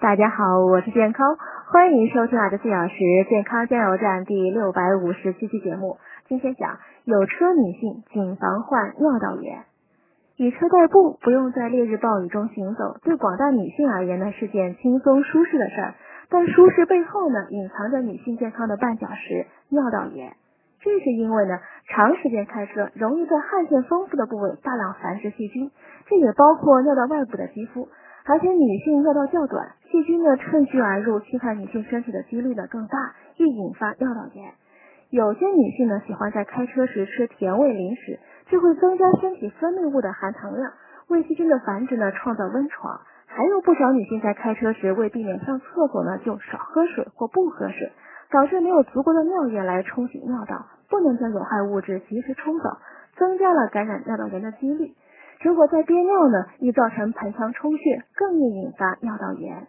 大家好，我是健康，欢迎收听二十四小时健康加油站第六百五十七期节目。今天讲有车女性谨防患尿道炎。以车代步，不用在烈日暴雨中行走，对广大女性而言呢是件轻松舒适的事儿。但舒适背后呢，隐藏着女性健康的绊脚石——尿道炎。这是因为呢，长时间开车容易在汗腺丰富的部位大量繁殖细菌，这也包括尿道外部的肌肤。而且女性尿道较短，细菌呢趁虚而入，侵害女性身体的几率呢更大，易引发尿道炎。有些女性呢喜欢在开车时吃甜味零食，这会增加身体分泌物的含糖量，为细菌的繁殖呢创造温床。还有不少女性在开车时为避免上厕所呢，就少喝水或不喝水，导致没有足够的尿液来冲洗尿道，不能将有害物质及时冲走，增加了感染尿道炎的几率。如果再憋尿呢，易造成盆腔充血，更易引发尿道炎。